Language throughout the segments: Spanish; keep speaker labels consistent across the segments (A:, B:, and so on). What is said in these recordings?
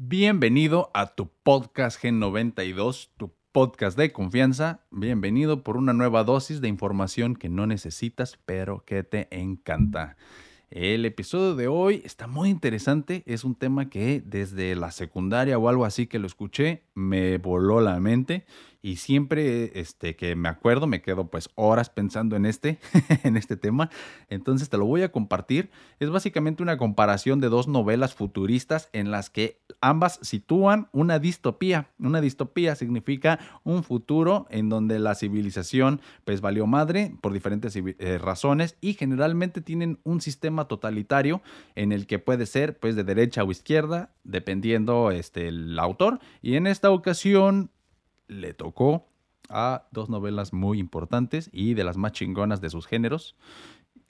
A: Bienvenido a tu podcast Gen92, tu podcast de confianza. Bienvenido por una nueva dosis de información que no necesitas, pero que te encanta. El episodio de hoy está muy interesante. Es un tema que desde la secundaria o algo así que lo escuché me voló la mente y siempre este, que me acuerdo me quedo pues horas pensando en este, en este tema. Entonces te lo voy a compartir. Es básicamente una comparación de dos novelas futuristas en las que ambas sitúan una distopía. Una distopía significa un futuro en donde la civilización pues valió madre por diferentes eh, razones y generalmente tienen un sistema totalitario en el que puede ser pues de derecha o izquierda dependiendo este el autor y en esta ocasión le tocó a dos novelas muy importantes y de las más chingonas de sus géneros.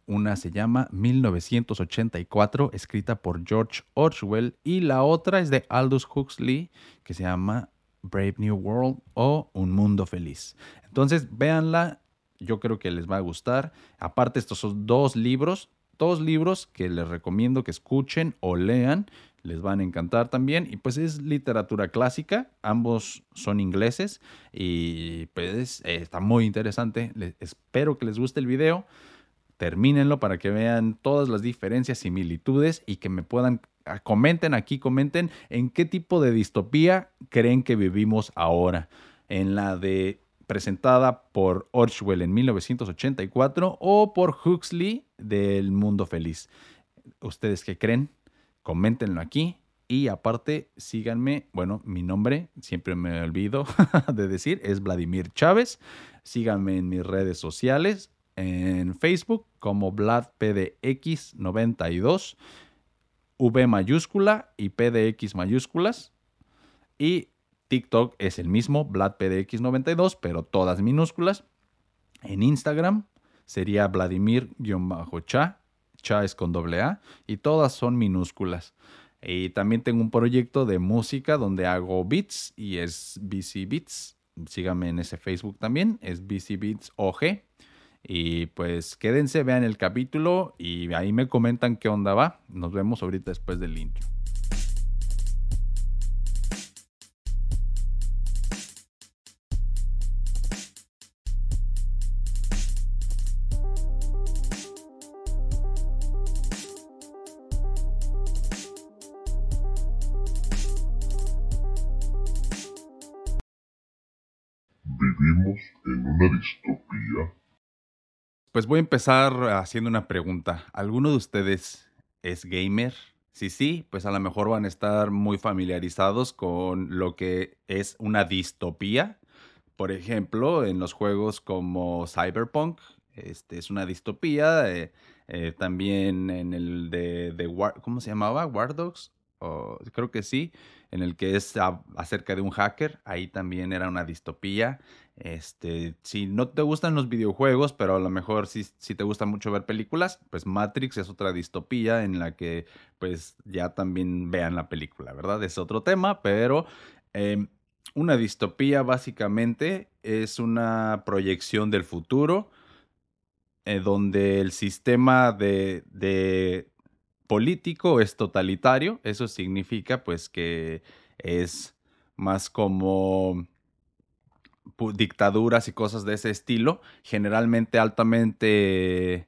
A: Una se llama 1984, escrita por George Orwell, y la otra es de Aldous Huxley, que se llama Brave New World o Un Mundo Feliz. Entonces, véanla, yo creo que les va a gustar. Aparte, estos son dos libros, dos libros que les recomiendo que escuchen o lean les van a encantar también. Y pues es literatura clásica, ambos son ingleses y pues está muy interesante. espero que les guste el video. Termínenlo para que vean todas las diferencias, similitudes y que me puedan ah, comenten aquí, comenten en qué tipo de distopía creen que vivimos ahora. En la de presentada por Orwell en 1984 o por Huxley del Mundo Feliz. ¿Ustedes qué creen? Coméntenlo aquí. Y aparte, síganme, bueno, mi nombre, siempre me olvido de decir, es Vladimir Chávez. Síganme en mis redes sociales, en Facebook como VladPDX92, V mayúscula y PDX mayúsculas. Y TikTok es el mismo, VladPDX92, pero todas minúsculas. En Instagram sería Vladimir-cha Cha es con doble A y todas son minúsculas. Y también tengo un proyecto de música donde hago beats y es BC Beats. Síganme en ese Facebook también, es BC Beats OG. Y pues quédense, vean el capítulo y ahí me comentan qué onda va. Nos vemos ahorita después del intro. Voy a empezar haciendo una pregunta. ¿Alguno de ustedes es gamer? Si sí, pues a lo mejor van a estar muy familiarizados con lo que es una distopía. Por ejemplo, en los juegos como Cyberpunk, este es una distopía. Eh, eh, también en el de, de ¿cómo se llamaba? War Dogs. creo que sí en el que es acerca de un hacker, ahí también era una distopía. Este, si no te gustan los videojuegos, pero a lo mejor si, si te gusta mucho ver películas, pues Matrix es otra distopía en la que pues ya también vean la película, ¿verdad? Es otro tema, pero em, una distopía básicamente es una proyección del futuro eh, donde el sistema de, de político es totalitario, eso significa pues que es más como dictaduras y cosas de ese estilo, generalmente altamente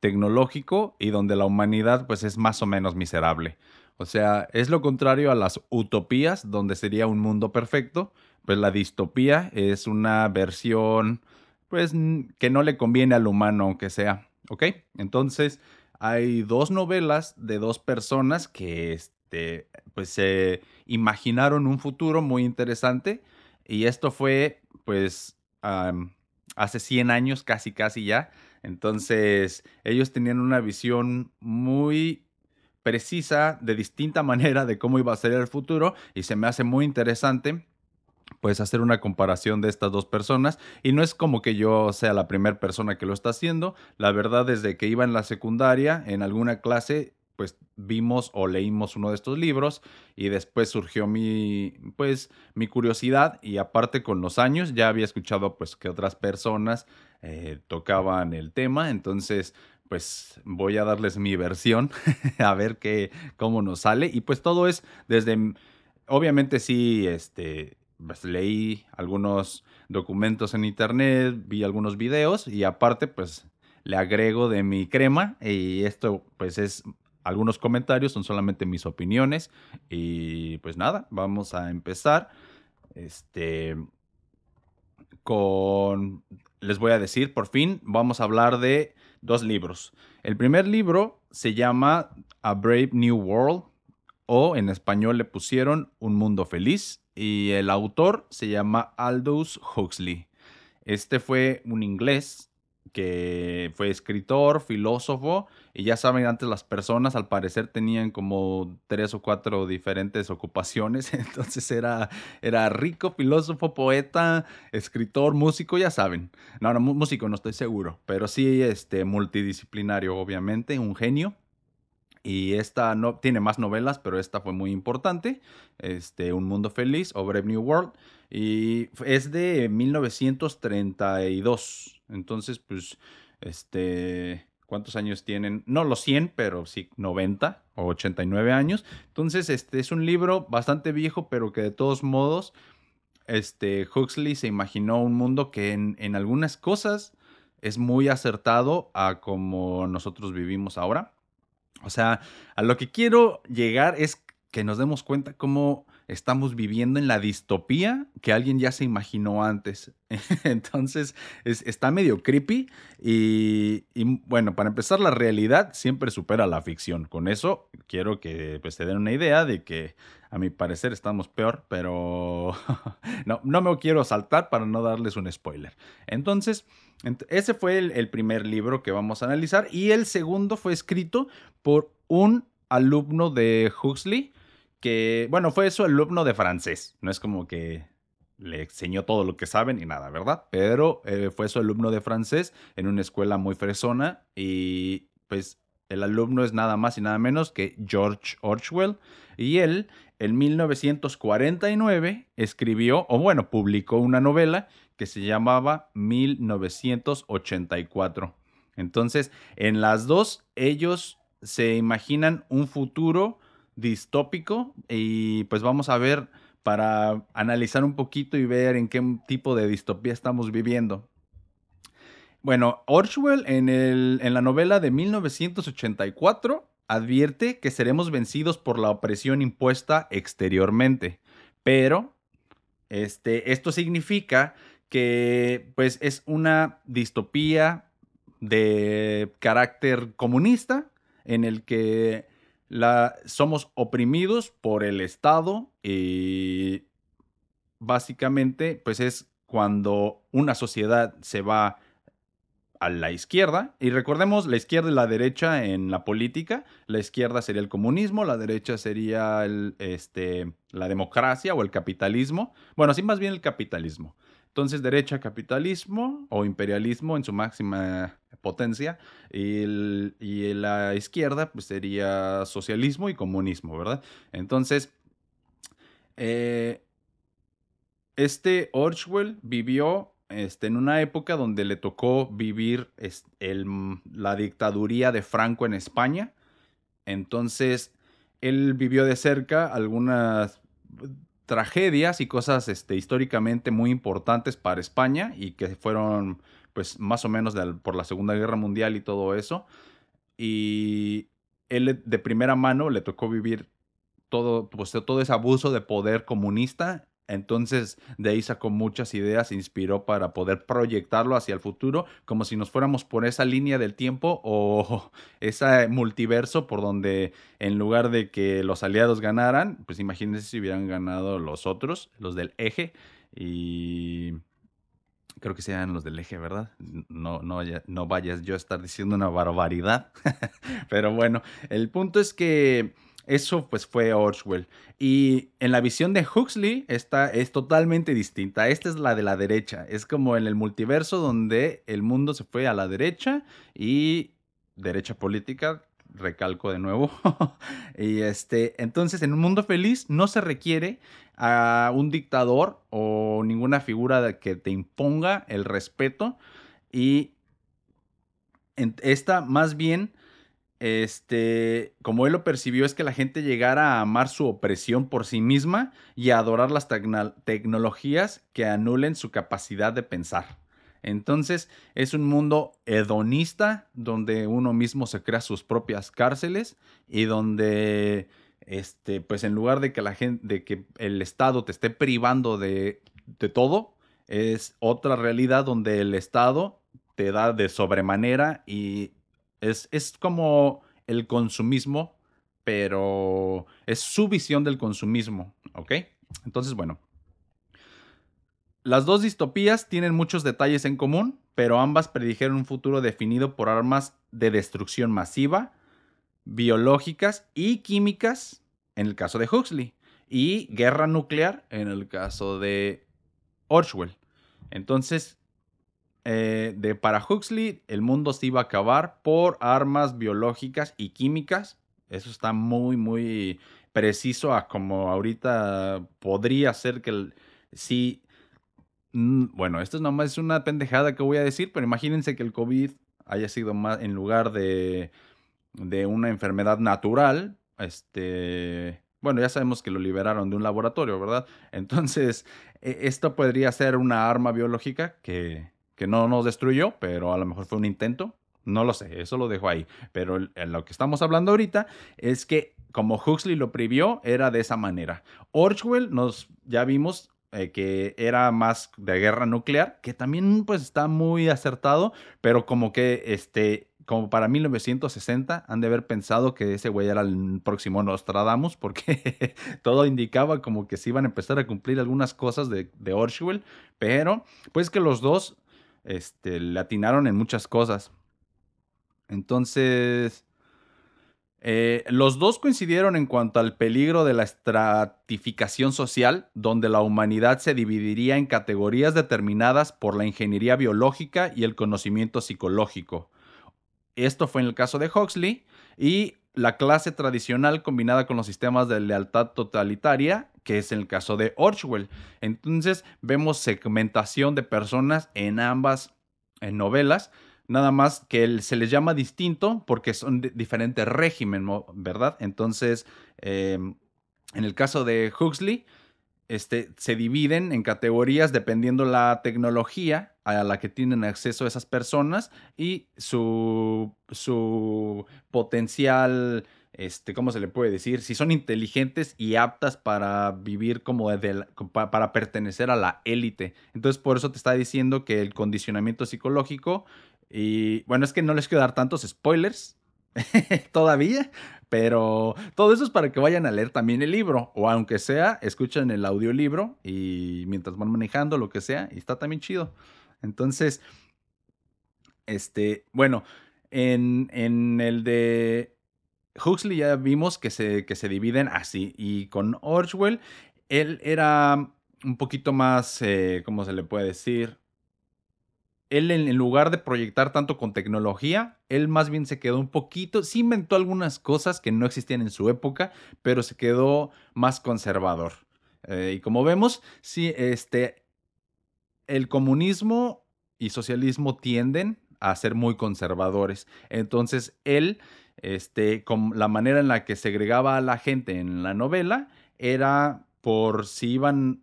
A: tecnológico y donde la humanidad pues es más o menos miserable. O sea, es lo contrario a las utopías, donde sería un mundo perfecto, pues la distopía es una versión pues que no le conviene al humano aunque sea, ¿ok? Entonces, hay dos novelas de dos personas que este, pues se imaginaron un futuro muy interesante y esto fue pues hace 100 años casi casi ya. Entonces ellos tenían una visión muy precisa de distinta manera de cómo iba a ser el futuro y se me hace muy interesante puedes hacer una comparación de estas dos personas y no es como que yo sea la primera persona que lo está haciendo, la verdad desde que iba en la secundaria, en alguna clase, pues vimos o leímos uno de estos libros y después surgió mi pues mi curiosidad y aparte con los años ya había escuchado pues que otras personas eh, tocaban el tema entonces pues voy a darles mi versión a ver qué cómo nos sale y pues todo es desde obviamente sí, este, pues, leí algunos documentos en internet, vi algunos videos y aparte pues le agrego de mi crema y esto pues es algunos comentarios, son solamente mis opiniones y pues nada, vamos a empezar este con les voy a decir, por fin vamos a hablar de dos libros. El primer libro se llama A Brave New World o en español le pusieron Un Mundo Feliz y el autor se llama Aldous Huxley. Este fue un inglés que fue escritor, filósofo, y ya saben, antes las personas al parecer tenían como tres o cuatro diferentes ocupaciones, entonces era, era rico, filósofo, poeta, escritor, músico, ya saben. No, no, músico no estoy seguro, pero sí este, multidisciplinario, obviamente, un genio. Y esta no tiene más novelas, pero esta fue muy importante. Este, Un Mundo Feliz o Brave New World. Y es de 1932. Entonces, pues, este, ¿cuántos años tienen? No los 100, pero sí 90 o 89 años. Entonces, este es un libro bastante viejo, pero que de todos modos, este, Huxley se imaginó un mundo que en, en algunas cosas es muy acertado a como nosotros vivimos ahora. O sea, a lo que quiero llegar es que nos demos cuenta cómo estamos viviendo en la distopía que alguien ya se imaginó antes. Entonces, está medio creepy y, bueno, para empezar, la realidad siempre supera la ficción. Con eso, quiero que pues, se den una idea de que a mi parecer estamos peor, pero no, no me quiero saltar para no darles un spoiler. Entonces, ese fue el primer libro que vamos a analizar y el segundo fue escrito por un alumno de Huxley que, bueno, fue su alumno de francés. No es como que le enseñó todo lo que saben y nada, ¿verdad? Pero eh, fue su alumno de francés en una escuela muy fresona y pues el alumno es nada más y nada menos que George Orwell y él en 1949 escribió, o bueno, publicó una novela que se llamaba 1984. Entonces, en las dos, ellos se imaginan un futuro distópico y pues vamos a ver para analizar un poquito y ver en qué tipo de distopía estamos viviendo. Bueno, Orwell en, el, en la novela de 1984 advierte que seremos vencidos por la opresión impuesta exteriormente, pero este, esto significa que pues es una distopía de carácter comunista en el que la, somos oprimidos por el Estado y básicamente pues es cuando una sociedad se va a la izquierda y recordemos la izquierda y la derecha en la política la izquierda sería el comunismo la derecha sería el, este, la democracia o el capitalismo bueno sí más bien el capitalismo entonces, derecha, capitalismo o imperialismo en su máxima potencia. Y, la izquierda, pues sería socialismo y comunismo, ¿verdad? Entonces, eh, este Orwell vivió este, en una época donde le tocó vivir la dictaduría de Franco en España. Entonces, él vivió de cerca algunas tragedias y cosas este, históricamente muy importantes para España y que fueron pues más o menos por la Segunda Guerra Mundial y todo eso. Y él de primera mano le tocó vivir todo, pues, todo ese abuso de poder comunista entonces de ahí sacó muchas ideas, inspiró para poder proyectarlo hacia el futuro, como si nos fuéramos por esa línea del tiempo o ese multiverso por donde en lugar de que los aliados ganaran, pues imagínense si hubieran ganado los otros, los del eje, y creo que sean los del eje, ¿verdad? No, no, no vayas yo a estar diciendo una barbaridad, pero bueno, el punto es que eso pues fue Orwell. Y en la visión de Huxley esta es totalmente distinta. Esta es la de la derecha. Es como en el multiverso donde el mundo se fue a la derecha y derecha política, recalco de nuevo. y este, entonces en un mundo feliz no se requiere a un dictador o ninguna figura que te imponga el respeto y esta más bien este, como él lo percibió, es que la gente llegara a amar su opresión por sí misma y a adorar las tecnologías que anulen su capacidad de pensar. Entonces, es un mundo hedonista donde uno mismo se crea sus propias cárceles y donde, este, pues en lugar de que la gente, de que el Estado te esté privando de, de todo, es otra realidad donde el Estado te da de sobremanera y es, es como el consumismo, pero es su visión del consumismo, ¿ok? Entonces, bueno. Las dos distopías tienen muchos detalles en común, pero ambas predijeron un futuro definido por armas de destrucción masiva, biológicas y químicas, en el caso de Huxley, y guerra nuclear, en el caso de Orwell. Entonces, eh, de para Huxley, el mundo se iba a acabar por armas biológicas y químicas. Eso está muy, muy preciso a como ahorita podría ser que el, si... Mm, bueno, esto es nomás es una pendejada que voy a decir, pero imagínense que el COVID haya sido más en lugar de, de una enfermedad natural, este, bueno, ya sabemos que lo liberaron de un laboratorio, ¿verdad? Entonces, e, esto podría ser una arma biológica que, que no nos destruyó, pero a lo mejor fue un intento. No lo sé, eso lo dejo ahí. Pero lo que estamos hablando ahorita es que como Huxley lo previó, era de esa manera. Orwell nos, ya vimos eh, que era más de guerra nuclear, que también pues está muy acertado, pero como que este, como para 1960 han de haber pensado que ese güey era el próximo Nostradamus, porque todo indicaba como que se iban a empezar a cumplir algunas cosas de, de Orwell, pero pues que los dos este, le atinaron en muchas cosas. Entonces, eh, los dos coincidieron en cuanto al peligro de la estratificación social, donde la humanidad se dividiría en categorías determinadas por la ingeniería biológica y el conocimiento psicológico. Esto fue en el caso de Huxley y la clase tradicional combinada con los sistemas de lealtad totalitaria, que es el caso de Orwell. Entonces vemos segmentación de personas en ambas novelas, nada más que se les llama distinto porque son de diferentes régimen, ¿verdad? Entonces, em, en el caso de Huxley, este, se dividen en categorías dependiendo la tecnología a la que tienen acceso esas personas y su, su potencial, este, ¿cómo se le puede decir? Si son inteligentes y aptas para vivir como para pertenecer a la élite. Entonces, por eso te está diciendo que el condicionamiento psicológico, y bueno, es que no les quiero dar tantos spoilers todavía, pero todo eso es para que vayan a leer también el libro, o aunque sea, escuchen el audiolibro y mientras van manejando, lo que sea, y está también chido. Entonces, este, bueno, en, en el de Huxley ya vimos que se, que se dividen así, y con Orwell, él era un poquito más, eh, ¿cómo se le puede decir? Él en lugar de proyectar tanto con tecnología, él más bien se quedó un poquito, sí inventó algunas cosas que no existían en su época, pero se quedó más conservador. Eh, y como vemos, sí, este, el comunismo y socialismo tienden a ser muy conservadores. Entonces, él, este, con la manera en la que segregaba a la gente en la novela, era por si iban,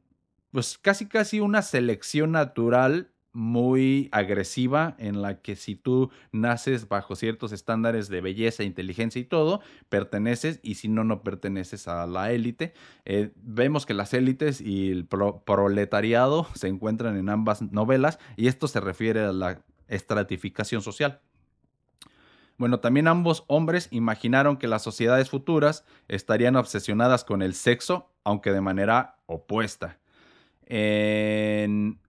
A: pues casi casi una selección natural muy agresiva en la que si tú naces bajo ciertos estándares de belleza, inteligencia y todo, perteneces y si no, no perteneces a la élite. Eh, vemos que las élites y el proletariado se encuentran en ambas novelas y esto se refiere a la estratificación social. Bueno, también ambos hombres imaginaron que las sociedades futuras estarían obsesionadas con el sexo, aunque de manera opuesta. En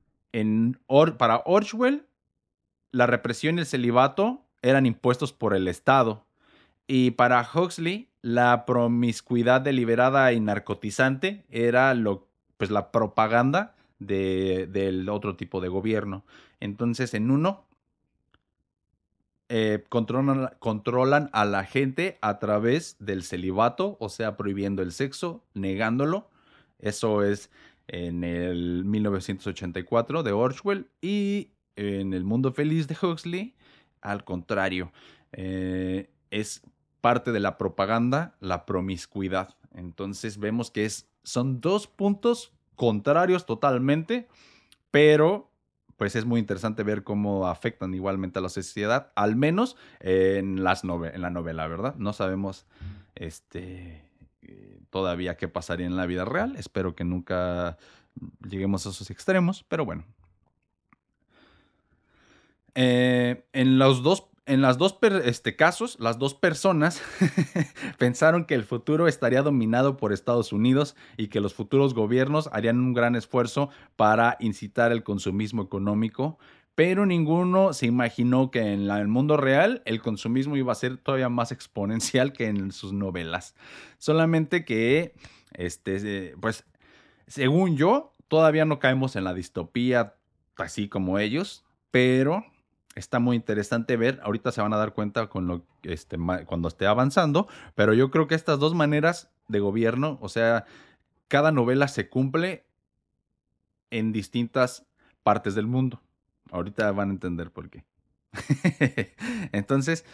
A: para Orwell, la represión y el celibato eran impuestos por el Estado. Y para Huxley, la promiscuidad deliberada y narcotizante era lo, pues, la propaganda del otro tipo de gobierno. Entonces, en uno, eh, controlan, controlan a la gente a través del celibato, o sea, prohibiendo el sexo, negándolo. Eso es en el 1984 de Orwell y en El Mundo Feliz de Huxley, al contrario. Eh, es parte de la propaganda la promiscuidad. Entonces vemos que es, son dos puntos contrarios totalmente, pero pues es muy interesante ver cómo afectan igualmente a la sociedad, al menos en, las en la novela, ¿verdad? No sabemos este, todavía qué pasaría en la vida real. Espero que nunca lleguemos a esos extremos, pero bueno. Eh, en los dos en las dos este, casos, las dos personas pensaron que el futuro estaría dominado por Estados Unidos y que los futuros gobiernos harían un gran esfuerzo para incitar el consumismo económico, pero ninguno se imaginó que en el mundo real el consumismo iba a ser todavía más exponencial que en sus novelas. Solamente que, este, pues, según yo, todavía no caemos en la distopía así como ellos, pero está muy interesante ver. Ahorita se van a dar cuenta con lo este, cuando esté avanzando, pero yo creo que estas dos maneras de gobierno, o sea, cada novela se cumple en distintas partes del mundo. Ahorita van a entender por qué. Entonces,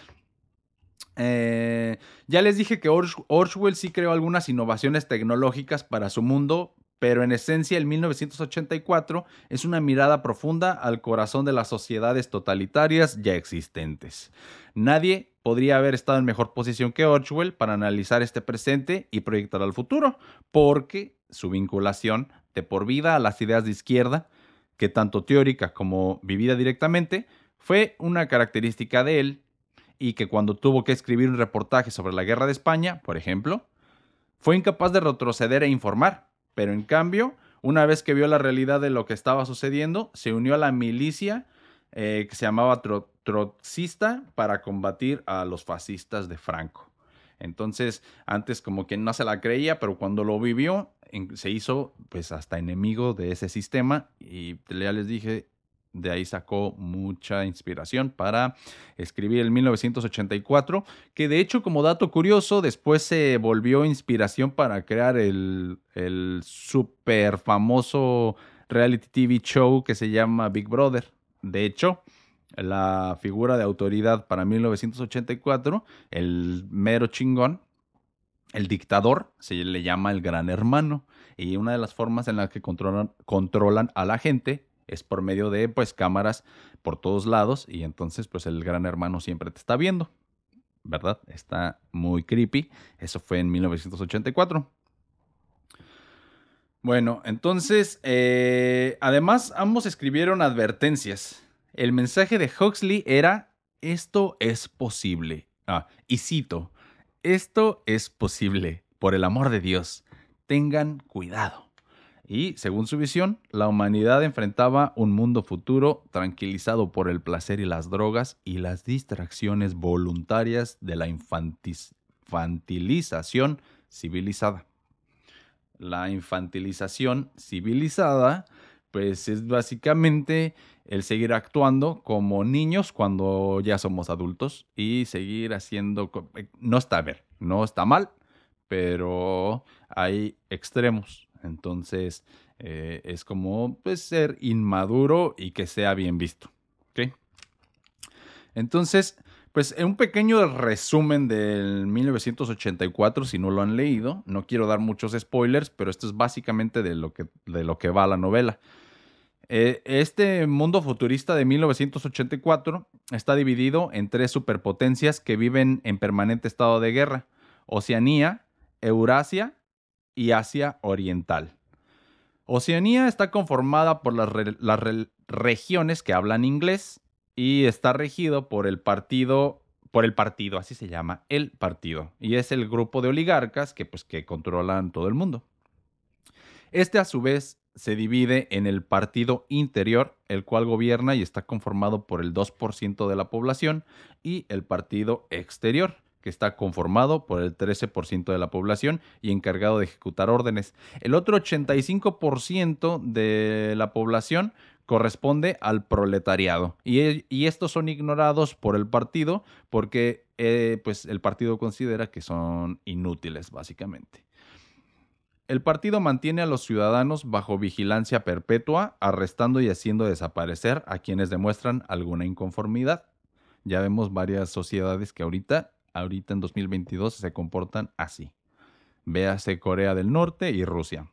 A: eh, ya les dije que Orwell sí creó algunas innovaciones tecnológicas para su mundo, pero en esencia el 1984 es una mirada profunda al corazón de las sociedades totalitarias ya existentes. Nadie podría haber estado en mejor posición que Orwell para analizar este presente y proyectar al futuro, porque su vinculación de por vida a las ideas de izquierda, que tanto teórica como vivida directamente, fue una característica de él y que cuando tuvo que escribir un reportaje sobre la guerra de España, por ejemplo, fue incapaz de retroceder e informar, pero en cambio, una vez que vio la realidad de lo que estaba sucediendo, se unió a la milicia eh, que se llamaba trotskista para combatir a los fascistas de Franco. Entonces, antes como que no se la creía, pero cuando lo vivió, se hizo pues hasta enemigo de ese sistema y ya les dije, de ahí sacó mucha inspiración para escribir el 1984, que de hecho como dato curioso después se volvió inspiración para crear el, el super famoso reality TV show que se llama Big Brother. De hecho, la figura de autoridad para 1984, el mero chingón, el dictador, se le llama el gran hermano. Y una de las formas en las que controlan, a la gente es por medio de pues cámaras por todos lados y entonces pues el gran hermano siempre te está viendo, ¿verdad? Está muy creepy. Eso fue en 1984. Bueno, entonces, eh, además ambos escribieron advertencias. El mensaje de Huxley era, esto es posible. Ah, y cito, esto es posible, por el amor de Dios, tengan cuidado. Y, según su visión, la humanidad enfrentaba un mundo futuro tranquilizado por el placer y las drogas y las distracciones voluntarias de la infantilización civilizada. La infantilización civilizada, pues es básicamente el seguir actuando como niños cuando ya somos adultos y seguir haciendo... Eh, no está ver, no está mal, pero hay extremos entonces, eh, es como pues, ser inmaduro y que sea bien visto. Entonces, pues un pequeño resumen del 1984, si no lo han leído. No quiero dar muchos spoilers, pero esto es básicamente de lo que, de lo que va la novela. Eh, este mundo futurista de 1984 está dividido en tres superpotencias que viven en permanente estado de guerra. Oceanía, Eurasia y Asia Oriental. Oceanía está conformada por las, regiones que hablan inglés y está regido por el partido, por el partido, así se llama, el partido. Y es el grupo de oligarcas que, pues, que controlan todo el mundo. Este a su vez se divide en el partido interior, el cual gobierna y está conformado por el 2% de la población, y el partido exterior, que está conformado por el 13% de la población y encargado de ejecutar órdenes. El otro 85% de la población corresponde al proletariado y, estos son ignorados por el partido porque eh, pues el partido considera que son inútiles básicamente. El partido mantiene a los ciudadanos bajo vigilancia perpetua, arrestando y haciendo desaparecer a quienes demuestran alguna inconformidad. Ya vemos varias sociedades que ahorita ahorita en 2022 se comportan así. Véase Corea del Norte y Rusia.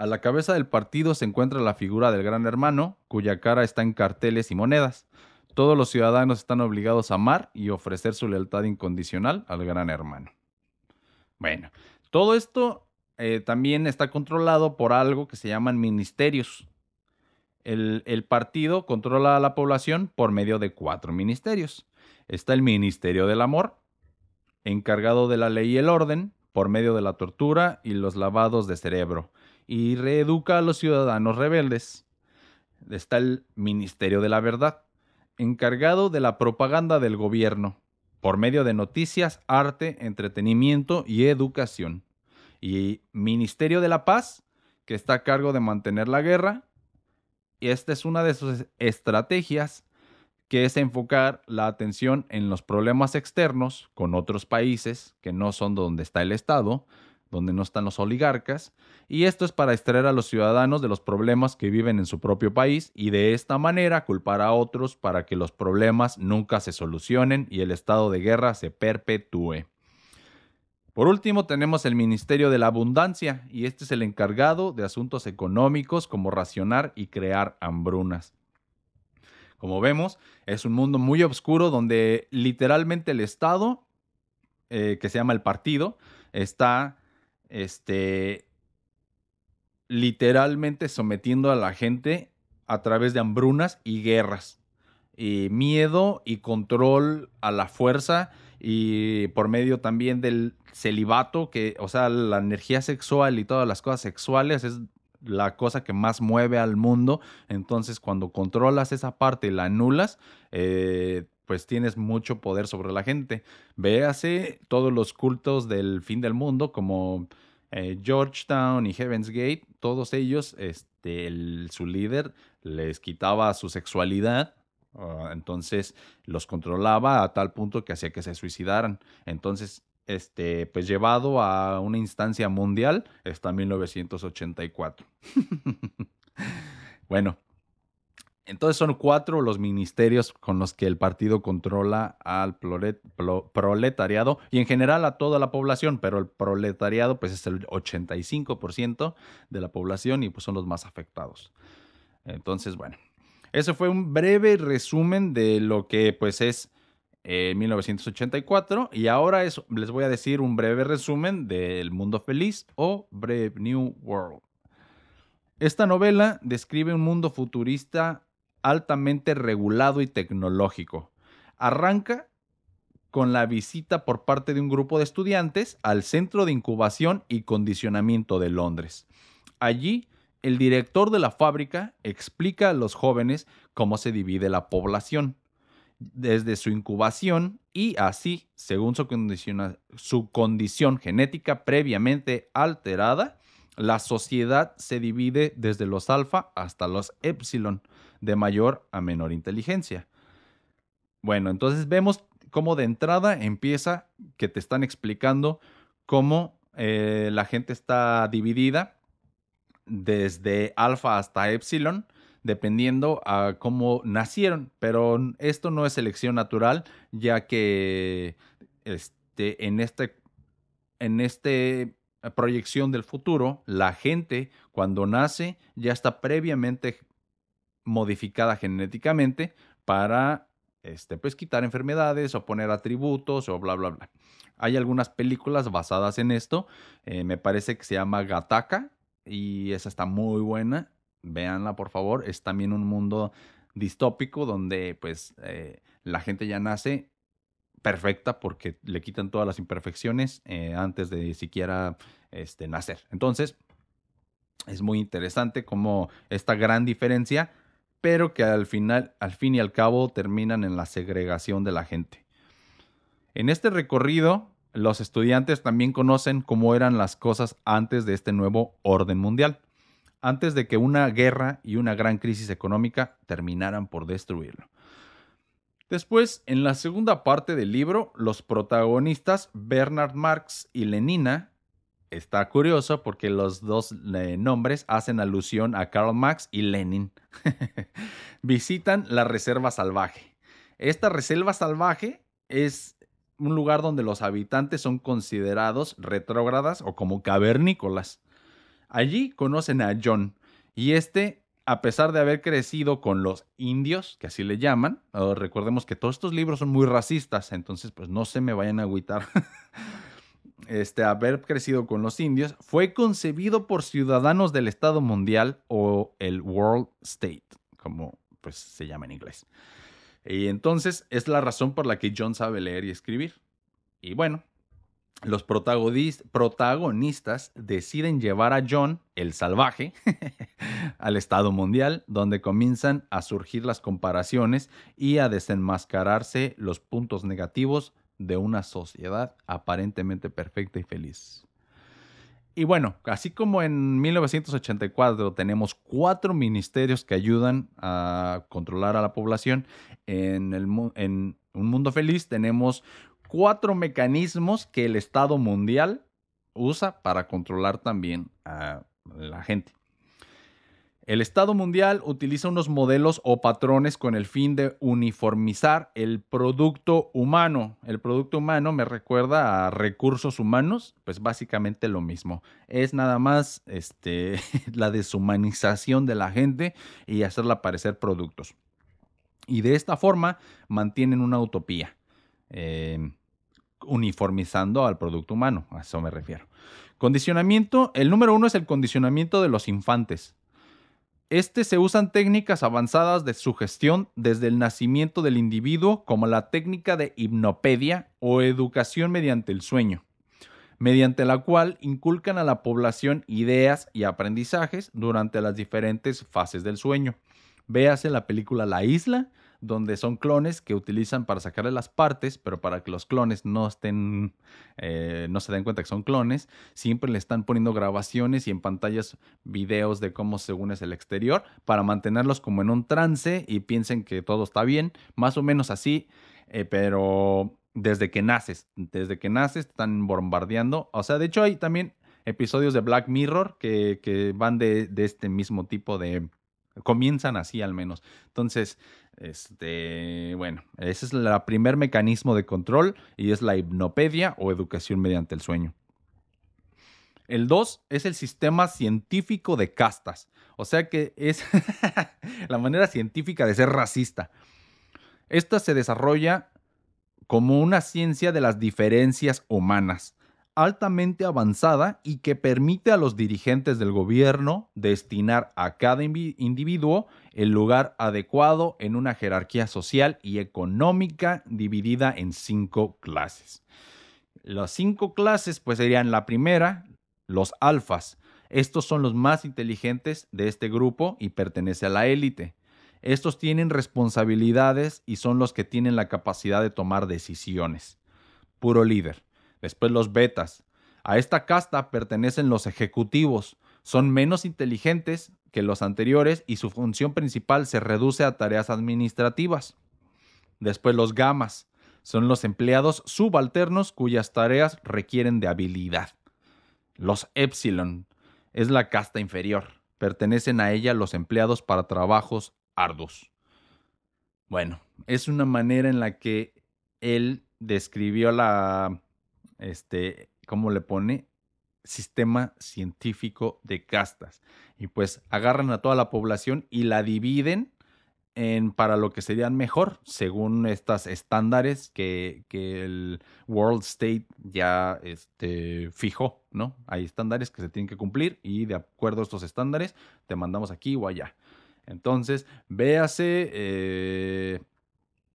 A: A la cabeza del partido se encuentra la figura del gran hermano, cuya cara está en carteles y monedas. Todos los ciudadanos están obligados a amar y ofrecer su lealtad incondicional al gran hermano. Bueno, todo esto eh, también está controlado por algo que se llaman ministerios. El, el, partido controla a la población por medio de cuatro ministerios. Está el Ministerio del Amor, encargado de la ley y el orden, por medio de la tortura y los lavados de cerebro y reeduca a los ciudadanos rebeldes. Está el Ministerio de la Verdad, encargado de la propaganda del gobierno, por medio de noticias, arte, entretenimiento y educación. Y Ministerio de la Paz, que está a cargo de mantener la guerra. Y esta es una de sus estrategias, que es enfocar la atención en los problemas externos con otros países que no son donde está el Estado, donde no están los oligarcas, y esto es para extraer a los ciudadanos de los problemas que viven en su propio país y de esta manera culpar a otros para que los problemas nunca se solucionen y el estado de guerra se perpetúe. Por último, tenemos el Ministerio de la Abundancia, y este es el encargado de asuntos económicos como racionar y crear hambrunas. Como vemos, es un mundo muy oscuro donde literalmente el Estado, eh, que se llama el partido, está este, literalmente sometiendo a la gente a través de hambrunas y guerras. Y miedo y control a la fuerza y por medio también del celibato, que, o sea, la energía sexual y todas las cosas sexuales es la cosa que más mueve al mundo. Entonces, cuando controlas esa parte y la anulas, eh, pues tienes mucho poder sobre la gente. Véase todos los cultos del fin del mundo como eh, Georgetown y Heaven's Gate, todos ellos, este, su líder les quitaba su sexualidad, ah, entonces los controlaba a tal punto que hacía que se suicidaran. Entonces, este, pues llevado a una instancia mundial está 1984. bueno, entonces son cuatro los ministerios con los que el partido controla al proletariado y en general a toda la población, pero el proletariado pues es el 85% de la población y pues son los más afectados. Entonces, bueno, ese fue un breve resumen de lo que pues es 1984 y ahora les voy a decir un breve resumen del Mundo Feliz o Brave New World. Esta novela describe un mundo futurista altamente regulado y tecnológico. Arranca con la visita por parte de un grupo de estudiantes al Centro de Incubación y Condicionamiento de Londres. Allí, el director de la fábrica explica a los jóvenes cómo se divide la población desde su incubación y así, según su, condición genética previamente alterada, la sociedad se divide desde los alfa hasta los epsilon, de mayor a menor inteligencia. Bueno, entonces vemos cómo de entrada empieza que te están explicando cómo eh, la gente está dividida desde alfa hasta epsilon, dependiendo a cómo nacieron. Pero esto no es selección natural, ya que este, en este, en este proyección del futuro, la gente cuando nace ya está previamente modificada genéticamente para este, pues, quitar enfermedades o poner atributos o bla, bla, bla. Hay algunas películas basadas en esto. Eh, me parece que se llama Gataka y esa está muy buena. Véanla, por favor. Es también un mundo distópico donde pues eh, la gente ya nace perfecta porque le quitan todas las imperfecciones eh, antes de siquiera este, nacer. Entonces, es muy interesante como esta gran diferencia pero que al final, al fin y al cabo, terminan en la segregación de la gente. En este recorrido, los estudiantes también conocen cómo eran las cosas antes de este nuevo orden mundial, antes de que una guerra y una gran crisis económica terminaran por destruirlo. Después, en la segunda parte del libro, los protagonistas Bernard Marx y Lenina está curioso porque los dos eh, nombres hacen alusión a Karl Marx y Lenin. Visitan la reserva salvaje. Esta reserva salvaje es un lugar donde los habitantes son considerados retrógradas o como cavernícolas. Allí conocen a John y este, a pesar de haber crecido con los indios, que así le llaman, recordemos que todos estos libros son muy racistas, entonces pues no se me vayan a agüitar. este, haber crecido con los indios, fue concebido por ciudadanos del Estado Mundial o el World State, como pues se llama en inglés. Y entonces es la razón por la que John sabe leer y escribir. Y bueno, los protagonistas deciden llevar a John, el salvaje, al Estado Mundial, donde comienzan a surgir las comparaciones y a desenmascararse los puntos negativos de una sociedad aparentemente perfecta y feliz. Y bueno, así como en 1984 tenemos cuatro ministerios que ayudan a controlar a la población, en, en un mundo feliz tenemos cuatro mecanismos que el Estado mundial usa para controlar también a la gente. El Estado mundial utiliza unos modelos o patrones con el fin de uniformizar el producto humano. El producto humano me recuerda a recursos humanos, pues básicamente lo mismo. Es nada más este, la deshumanización de la gente y hacerla parecer productos. Y de esta forma mantienen una utopía. Eh, uniformizando al producto humano, a eso me refiero. Condicionamiento, el número uno es el condicionamiento de los infantes. Este se usan técnicas avanzadas de sugestión desde el nacimiento del individuo, como la técnica de hipnopedia o educación mediante el sueño, mediante la cual inculcan a la población ideas y aprendizajes durante las diferentes fases del sueño. Véase la película La Isla, donde son clones que utilizan para sacarle las partes, pero para que los clones no estén, eh, no se den cuenta que son clones, siempre le están poniendo grabaciones y en pantallas videos de cómo según es el exterior, para mantenerlos como en un trance y piensen que todo está bien, más o menos así, eh, pero desde que naces, desde que naces están bombardeando, o sea, de hecho hay también episodios de Black Mirror que, que van de, de este mismo tipo de, comienzan así al menos. Entonces, este, bueno, ese es el primer mecanismo de control y es la hipnopedia o educación mediante el sueño. El 2 es el sistema científico de castas, o sea que es la manera científica de ser racista. Esta se desarrolla como una ciencia de las diferencias humanas altamente avanzada y que permite a los dirigentes del gobierno destinar a cada individuo el lugar adecuado en una jerarquía social y económica dividida en cinco clases. Las cinco clases pues serían la primera, los alfas. Estos son los más inteligentes de este grupo y pertenece a la élite. Estos tienen responsabilidades y son los que tienen la capacidad de tomar decisiones. Puro líder. Después los betas. A esta casta pertenecen los ejecutivos. Son menos inteligentes que los anteriores y su función principal se reduce a tareas administrativas. Después los gamas. Son los empleados subalternos cuyas tareas requieren de habilidad. Los epsilon. Es la casta inferior. Pertenecen a ella los empleados para trabajos arduos. Bueno, es una manera en la que él describió la este, ¿cómo le pone? Sistema científico de castas. Y pues agarran a toda la población y la dividen en, para lo que serían mejor, según estos estándares que, el World State ya este, fijó, ¿no? Hay estándares que se tienen que cumplir y de acuerdo a estos estándares te mandamos aquí o allá. Entonces, véase eh,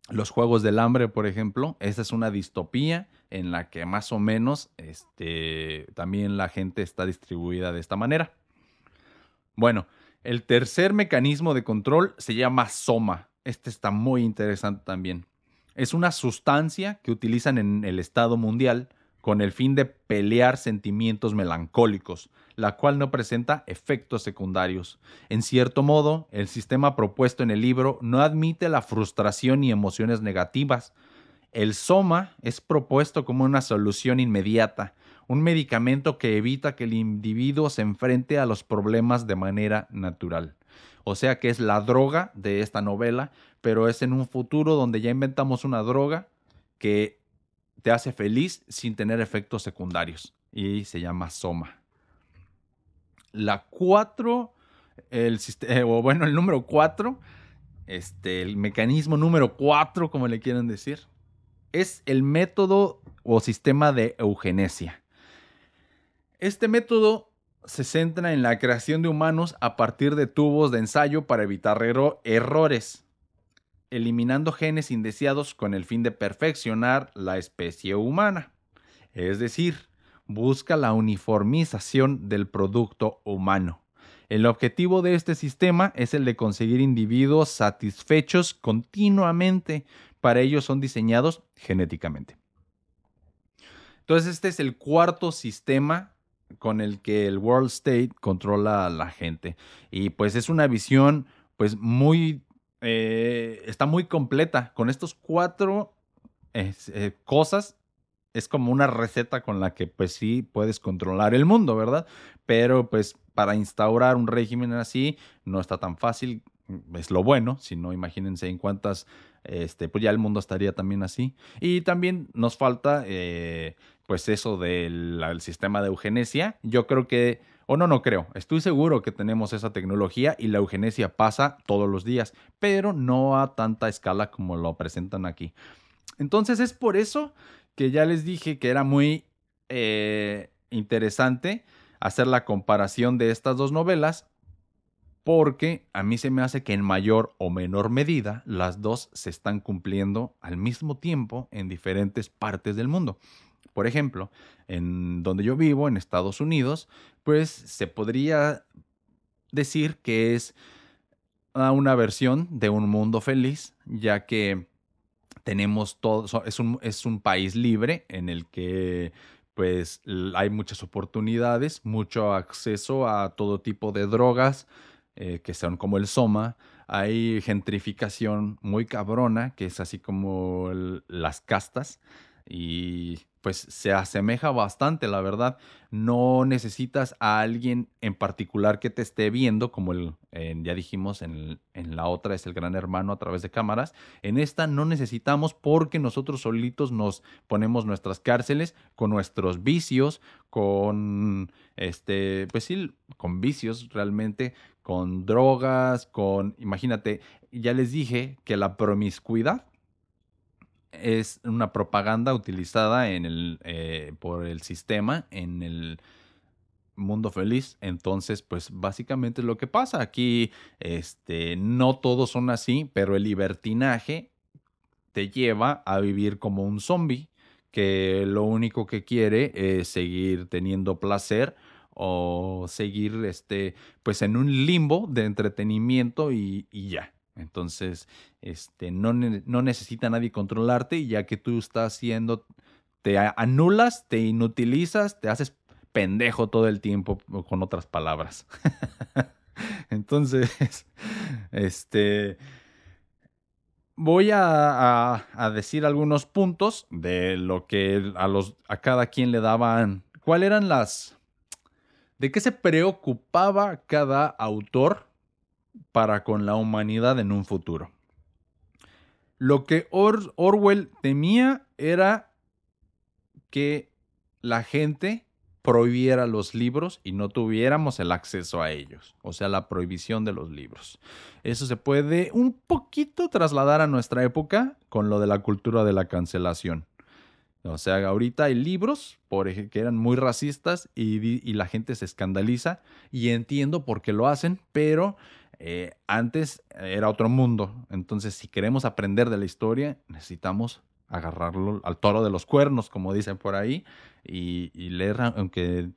A: los Juegos del Hambre, por ejemplo, esa es una distopía en la que más o menos este, también la gente está distribuida de esta manera. Bueno, el tercer mecanismo de control se llama soma. Este está muy interesante también. Es una sustancia que utilizan en el Estado mundial con el fin de pelear sentimientos melancólicos, la cual no presenta efectos secundarios. En cierto modo, el sistema propuesto en el libro no admite la frustración y emociones negativas. El soma es propuesto como una solución inmediata, un medicamento que evita que el individuo se enfrente a los problemas de manera natural. O sea que es la droga de esta novela, pero es en un futuro donde ya inventamos una droga que te hace feliz sin tener efectos secundarios y se llama Soma. La 4, el, eh, o bueno, el número 4, este, el mecanismo número 4, como le quieren decir, es el método o sistema de eugenesia. Este método se centra en la creación de humanos a partir de tubos de ensayo para evitar errores, eliminando genes indeseados con el fin de perfeccionar la especie humana. Es decir, busca la uniformización del producto humano. El objetivo de este sistema es el de conseguir individuos satisfechos continuamente. Para ello son diseñados genéticamente. Entonces este es el cuarto sistema con el que el World State controla a la gente. Y pues es una visión pues muy, eh, está muy completa. Con estos cuatro eh, cosas es como una receta con la que pues sí puedes controlar el mundo, ¿verdad? Pero pues para instaurar un régimen así no está tan fácil, es lo bueno, si no imagínense en cuántas, este, pues ya el mundo estaría también así. Y también nos falta eh, pues eso del sistema de eugenesia. Yo creo que, o no, no creo, estoy seguro que tenemos esa tecnología y la eugenesia pasa todos los días, pero no a tanta escala como lo presentan aquí. Entonces es por eso que ya les dije que era muy eh, interesante hacer la comparación de estas dos novelas porque a mí se me hace que en mayor o menor medida las dos se están cumpliendo al mismo tiempo en diferentes partes del mundo. Por ejemplo, en donde yo vivo, en Estados Unidos, pues se podría decir que es una versión de un mundo feliz, ya que tenemos todo, es un, es un país libre en el que pues hay muchas oportunidades, mucho acceso a todo tipo de drogas eh, que son como el Soma. Hay gentrificación muy cabrona, que es así como las castas. Y pues se asemeja bastante, la verdad. No necesitas a alguien en particular que te esté viendo, como el, ya dijimos, en, en, la otra es el gran hermano a través de cámaras. En esta no necesitamos porque nosotros solitos nos ponemos nuestras cárceles con nuestros vicios, con, este, pues sí, con vicios realmente, con drogas, con, imagínate, ya les dije que la promiscuidad es una propaganda utilizada en el, eh, por el sistema en el mundo feliz. Entonces, pues básicamente es lo que pasa. Aquí este, no todos son así, pero el libertinaje te lleva a vivir como un zombie que lo único que quiere es seguir teniendo placer o seguir este pues en un limbo de entretenimiento y ya entonces, este, no, no necesita nadie controlarte ya que tú estás haciendo, te anulas, te inutilizas, te haces pendejo todo el tiempo, con otras palabras. Entonces, este, voy a, a, decir algunos puntos de lo que a, los, a cada quien le daban, cuáles eran las, de qué se preocupaba cada autor para con la humanidad en un futuro. Lo que Orwell temía era que la gente prohibiera los libros y no tuviéramos el acceso a ellos, o sea, la prohibición de los libros. Eso se puede un poquito trasladar a nuestra época con lo de la cultura de la cancelación. O sea, ahorita hay libros por que eran muy racistas y, y la gente se escandaliza y entiendo por qué lo hacen, pero eh, antes era otro mundo, entonces si queremos aprender de la historia, necesitamos agarrarlo al toro de los cuernos, como dicen por ahí, y, leer, aunque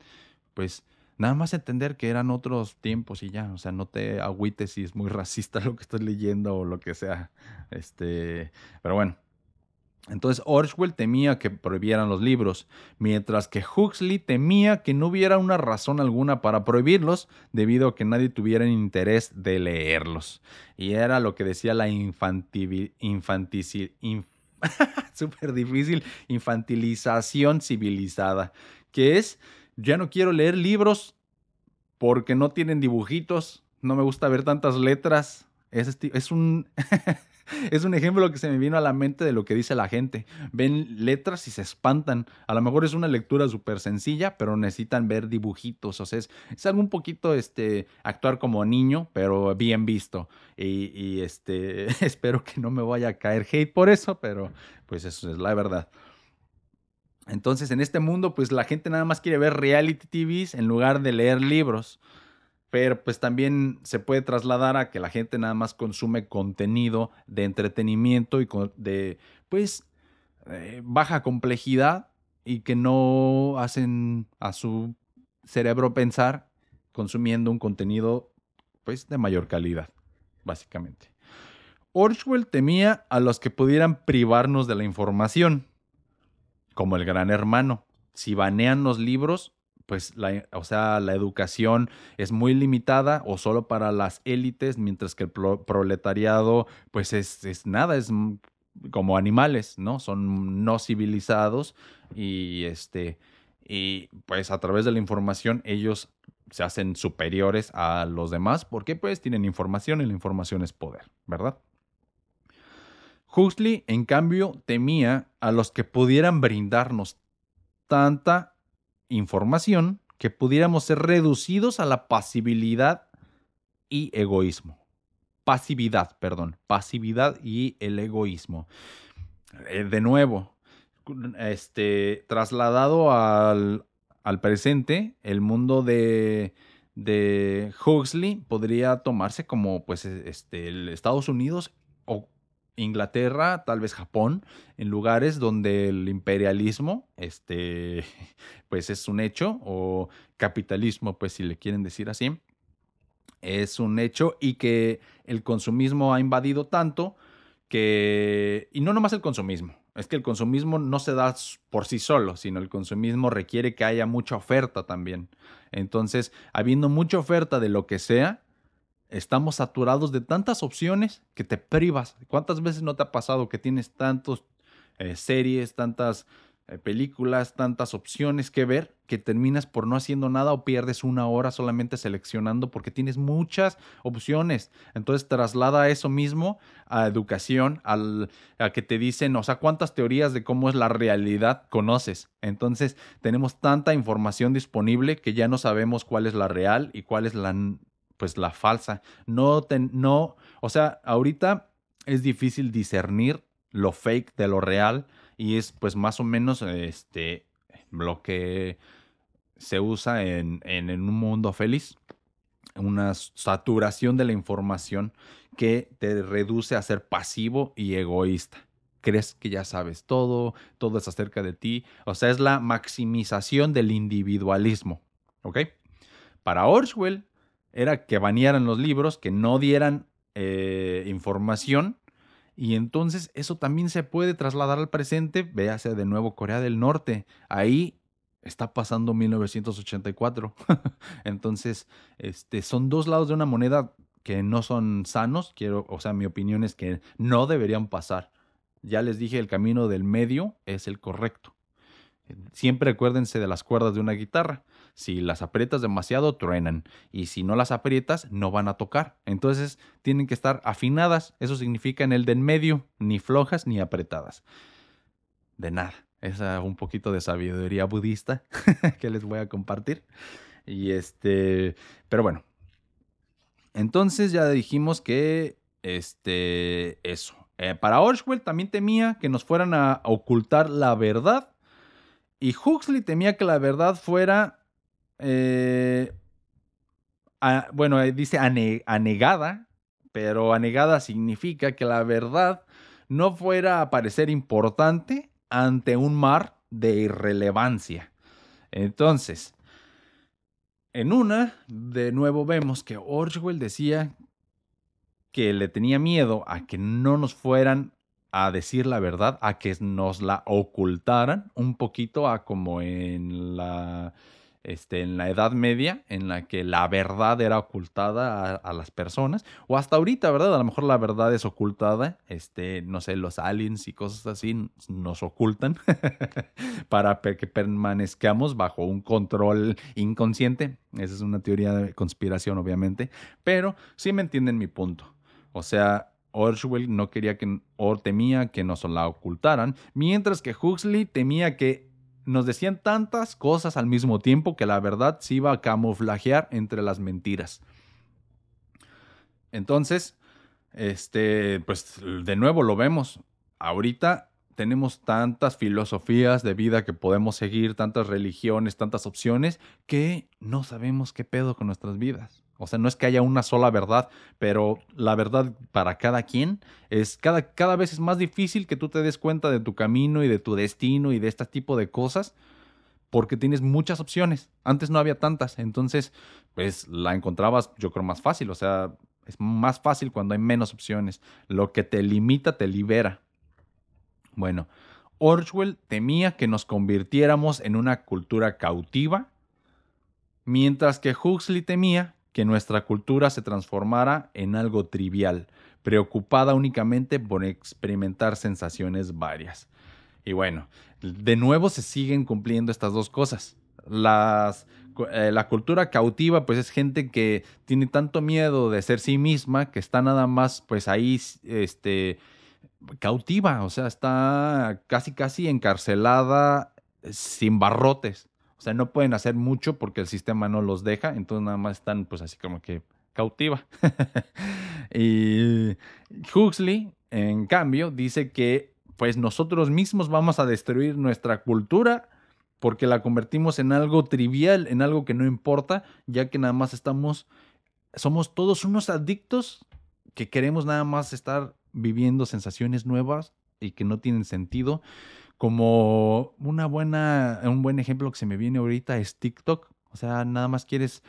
A: pues nada más entender que eran otros tiempos y ya, o sea, no te agüites si es muy racista lo que estás leyendo o lo que sea, este, pero bueno, entonces Orwell temía que prohibieran los libros, mientras que Huxley temía que no hubiera una razón alguna para prohibirlos debido a que nadie tuviera interés de leerlos. Y era lo que decía la infantil, difícil infantilización civilizada, que es, ya no quiero leer libros porque no tienen dibujitos, no me gusta ver tantas letras. Es un... es un ejemplo que se me vino a la mente de lo que dice la gente. Ven letras y se espantan. A lo mejor es una lectura súper sencilla, pero necesitan ver dibujitos. O sea, es, algo un poquito este, actuar como niño, pero bien visto. Y, y este, espero que no me vaya a caer hate por eso, pero pues eso es la verdad. Entonces, en este mundo, pues la gente nada más quiere ver reality TVs en lugar de leer libros pero pues también se puede trasladar a que la gente nada más consume contenido de entretenimiento y de pues eh, baja complejidad y que no hacen a su cerebro pensar consumiendo un contenido pues de mayor calidad, básicamente. Orwell temía a los que pudieran privarnos de la información, como el gran hermano. Si banean los libros, pues la, o sea, la educación es muy limitada o solo para las élites, mientras que el proletariado, pues es, nada, es como animales, ¿no? Son no civilizados y este, y pues a través de la información ellos se hacen superiores a los demás porque pues tienen información y la información es poder, ¿verdad? Huxley, en cambio, temía a los que pudieran brindarnos tanta información que pudiéramos ser reducidos a la pasibilidad y egoísmo. Pasividad, perdón. Pasividad y el egoísmo. Eh, de nuevo, este, trasladado al, al presente, el mundo de, de Huxley podría tomarse como pues este, el Estados Unidos o Inglaterra, tal vez Japón, en lugares donde el imperialismo, este, pues es un hecho, o capitalismo, pues si le quieren decir así, es un hecho y que el consumismo ha invadido tanto que, y no nomás el consumismo, es que el consumismo no se da por sí solo, sino el consumismo requiere que haya mucha oferta también. Entonces, habiendo mucha oferta de lo que sea, estamos saturados de tantas opciones que te privas. ¿Cuántas veces no te ha pasado que tienes tantas eh, series, tantas eh, películas, tantas opciones que ver que terminas por no haciendo nada o pierdes una hora solamente seleccionando porque tienes muchas opciones? Entonces traslada eso mismo a educación, al, a que te dicen, o sea, cuántas teorías de cómo es la realidad conoces. Entonces tenemos tanta información disponible que ya no sabemos cuál es la real y cuál es la pues la falsa. No, no, o sea, ahorita es difícil discernir lo fake de lo real y es pues más o menos este lo que se usa en, en, en un mundo feliz. Una saturación de la información que te reduce a ser pasivo y egoísta crees que ya sabes todo, todo es acerca de ti. O sea, es la maximización del individualismo. ¿Ok? Para Orwell, era que banearan los libros, que no dieran eh, información. Y entonces eso también se puede trasladar al presente. Véase de nuevo Corea del Norte. Ahí está pasando 1984. entonces, este, son dos lados de una moneda que no son sanos. Quiero, o sea, mi opinión es que no deberían pasar. Ya les dije, el camino del medio es el correcto. Siempre acuérdense de las cuerdas de una guitarra. Si las aprietas demasiado, truenan. Y si no las aprietas, no van a tocar. Entonces tienen que estar afinadas. Eso significa en el de en medio, ni flojas ni apretadas. De nada. Es un poquito de sabiduría budista que les voy a compartir. Y este, pero bueno. Entonces ya dijimos que este, eso. Eh, para Orwell también temía que nos fueran a ocultar la verdad y Huxley temía que la verdad fuera, eh, bueno, dice anegada, pero anegada significa que la verdad no fuera a parecer importante ante un mar de irrelevancia. Entonces, en una, de nuevo vemos que Orwell decía que le tenía miedo a que no nos fueran a decir la verdad, a que nos la ocultaran un poquito a como en la, este, en la Edad Media, en la que la verdad era ocultada a, las personas, o hasta ahorita, ¿verdad? A lo mejor la verdad es ocultada, este, no sé, los aliens y cosas así nos ocultan para que permanezcamos bajo un control inconsciente. Esa es una teoría de conspiración, obviamente, pero sí me entienden mi punto. O sea, Orwell no quería que, o temía que nos la ocultaran, mientras que Huxley temía que nos decían tantas cosas al mismo tiempo que la verdad se iba a camuflajear entre las mentiras. Entonces, este, pues de nuevo lo vemos. Ahorita tenemos tantas filosofías de vida que podemos seguir, tantas religiones, tantas opciones, que no sabemos qué pedo con nuestras vidas. O sea, no es que haya una sola verdad, pero la verdad para cada quien es cada, cada vez es más difícil que tú te des cuenta de tu camino y de tu destino y de este tipo de cosas porque tienes muchas opciones. Antes no había tantas, entonces pues la encontrabas yo creo más fácil, o sea, es más fácil cuando hay menos opciones. Lo que te limita te libera. Bueno, Orwell temía que nos convirtiéramos en una cultura cautiva, mientras que Huxley temía que nuestra cultura se transformara en algo trivial, preocupada únicamente por experimentar sensaciones varias. Y bueno, de nuevo se siguen cumpliendo estas dos cosas. Las, eh, la cultura cautiva, pues es gente que tiene tanto miedo de ser sí misma que está nada más, pues ahí, este, cautiva, o sea, está casi, casi encarcelada sin barrotes. O sea, no pueden hacer mucho porque el sistema no los deja, entonces nada más están pues así como que cautiva. y Huxley, en cambio, dice que pues nosotros mismos vamos a destruir nuestra cultura porque la convertimos en algo trivial, en algo que no importa, ya que nada más estamos, somos todos unos adictos que queremos nada más estar viviendo sensaciones nuevas y que no tienen sentido como una buena, un buen ejemplo que se me viene ahorita es TikTok. O sea, nada más quieres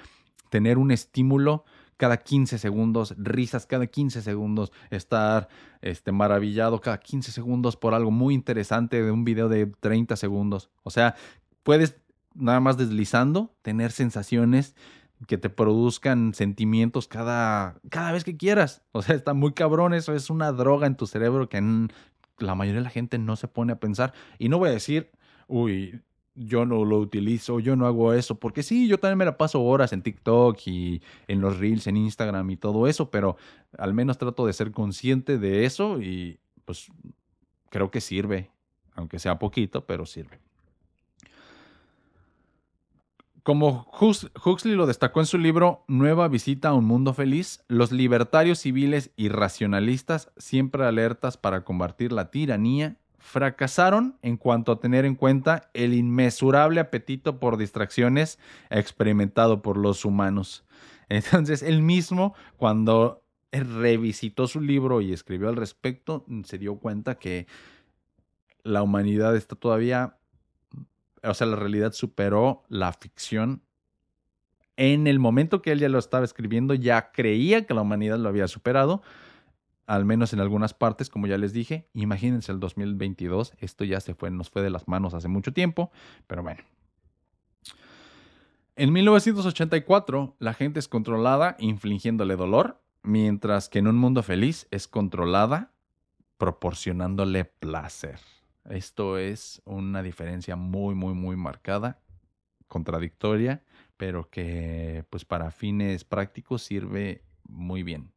A: tener un estímulo cada 15 segundos, risas cada 15 segundos, estar este, maravillado cada 15 segundos por algo muy interesante de un video de 30 segundos. O sea, puedes nada más deslizando tener sensaciones que te produzcan sentimientos cada, cada vez que quieras. O sea, está muy cabrón, eso es una droga en tu cerebro que la mayoría de la gente no se pone a pensar. Y no voy a decir, uy, yo no lo utilizo, yo no hago eso, porque sí, yo también me la paso horas en TikTok y en los reels, en Instagram y todo eso, pero al menos trato de ser consciente de eso y pues creo que sirve, aunque sea poquito, pero sirve. Como Huxley lo destacó en su libro Nueva visita a un mundo feliz, los libertarios civiles y racionalistas, siempre alertas para combatir la tiranía, fracasaron en cuanto a tener en cuenta el inmesurable apetito por distracciones experimentado por los humanos. Entonces, él mismo, cuando revisitó su libro y escribió al respecto, se dio cuenta que la humanidad está todavía o sea, la realidad superó la ficción. En el momento que él ya lo estaba escribiendo, ya creía que la humanidad lo había superado, al menos en algunas partes, como ya les dije. Imagínense el 2022, esto ya se fue, nos fue de las manos hace mucho tiempo, pero bueno. En 1984, la gente es controlada infligiéndole dolor, mientras que en un mundo feliz es controlada proporcionándole placer. Esto es una diferencia muy, muy, muy marcada, contradictoria, pero que pues para fines prácticos sirve muy bien.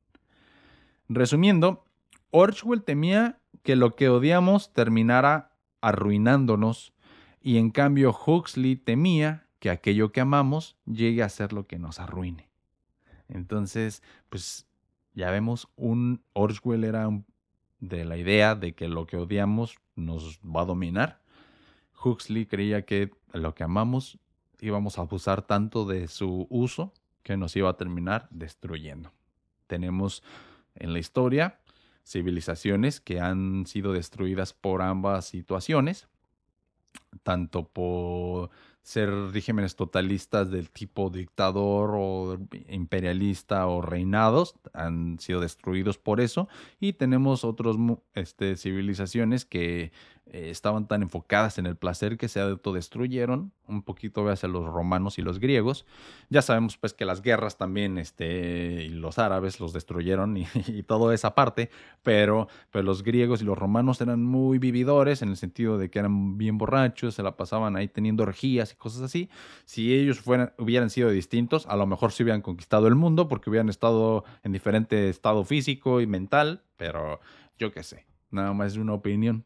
A: Resumiendo, Orwell temía que lo que odiamos terminara arruinándonos y en cambio Huxley temía que aquello que amamos llegue a ser lo que nos arruine. Entonces, pues ya vemos, un Orwell era de la idea de que lo que odiamos nos va a dominar. Huxley creía que lo que amamos íbamos a abusar tanto de su uso que nos iba a terminar destruyendo. Tenemos en la historia civilizaciones que han sido destruidas por ambas situaciones, tanto por ser regímenes totalistas del tipo dictador o imperialista o reinados, han sido destruidos por eso, y tenemos otras este, civilizaciones que eh, estaban tan enfocadas en el placer que se autodestruyeron, un poquito hacia los romanos y los griegos. Ya sabemos pues que las guerras también, este, y los árabes los destruyeron y, toda esa parte, pero, pero los griegos y los romanos eran muy vividores en el sentido de que eran bien borrachos, se la pasaban ahí teniendo orgías y cosas así. Si ellos fueran, hubieran sido distintos, a lo mejor se hubieran conquistado el mundo porque hubieran estado en diferente estado físico y mental, pero yo qué sé, nada más es una opinión.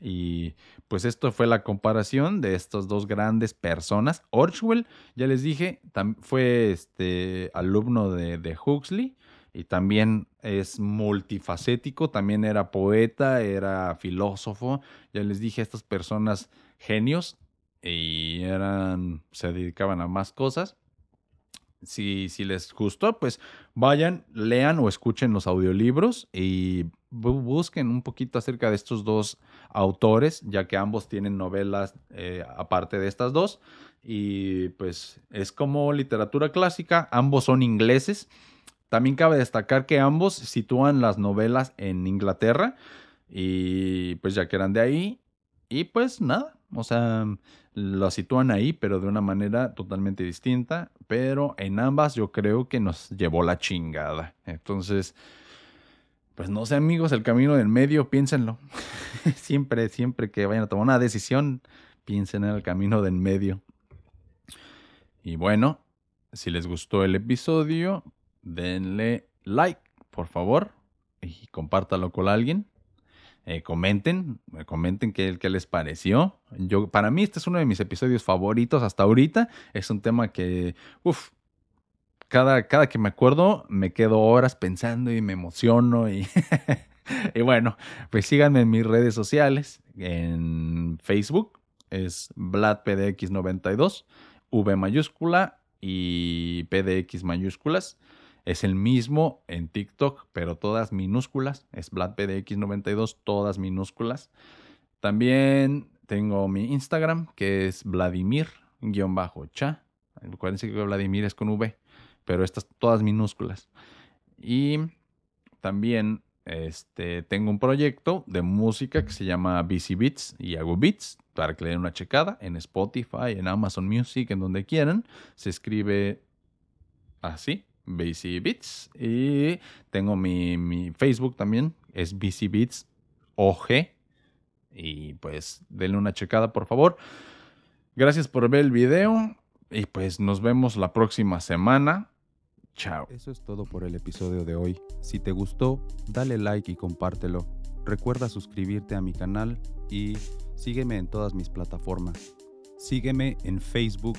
A: Y pues esto fue la comparación de estas dos grandes personas. Orwell, ya les dije, fue este alumno de, de Huxley y también es multifacético, también era poeta, era filósofo. Ya les dije, estas personas genios y eran, se dedicaban a más cosas. Si, les gustó, pues vayan, lean o escuchen los audiolibros y busquen un poquito acerca de estos dos autores, ya que ambos tienen novelas eh, aparte de estas dos. Y pues es como literatura clásica, ambos son ingleses. También cabe destacar que ambos sitúan las novelas en Inglaterra y pues ya que eran de ahí. Y pues nada, o sea, lo sitúan ahí, pero de una manera totalmente distinta. Pero en ambas yo creo que nos llevó la chingada. Entonces, pues no sé amigos, el camino del medio, piénsenlo. siempre, siempre que vayan a tomar una decisión, piensen en el camino del medio. Y bueno, si les gustó el episodio, denle like, por favor, y compártalo con alguien. Eh, comenten, comenten qué, qué, les pareció. Yo, para mí este es uno de mis episodios favoritos hasta ahorita. Es un tema que, uff, cada, cada que me acuerdo me quedo horas pensando y me emociono y, y bueno, pues síganme en mis redes sociales, en Facebook es VladPDX92, V mayúscula y PDX mayúsculas. Es el mismo en TikTok, pero todas minúsculas. Es VladPDX92, todas minúsculas. También tengo mi Instagram, que es Vladimir-cha. Acuérdense que Vladimir es con V pero estas todas minúsculas. Y también este, tengo un proyecto de música que se llama BC Beats y hago beats para que le den una checada en Spotify, en Amazon Music, en donde quieran. Se escribe así, BC Beats. Y tengo mi, mi Facebook también, es BC Beats OG. Y pues denle una checada, por favor. Gracias por ver el video. Y pues nos vemos la próxima semana. Chao.
B: Eso es todo por el episodio de hoy. Si te gustó, dale like y compártelo. Recuerda suscribirte a mi canal y sígueme en todas mis plataformas. Sígueme en Facebook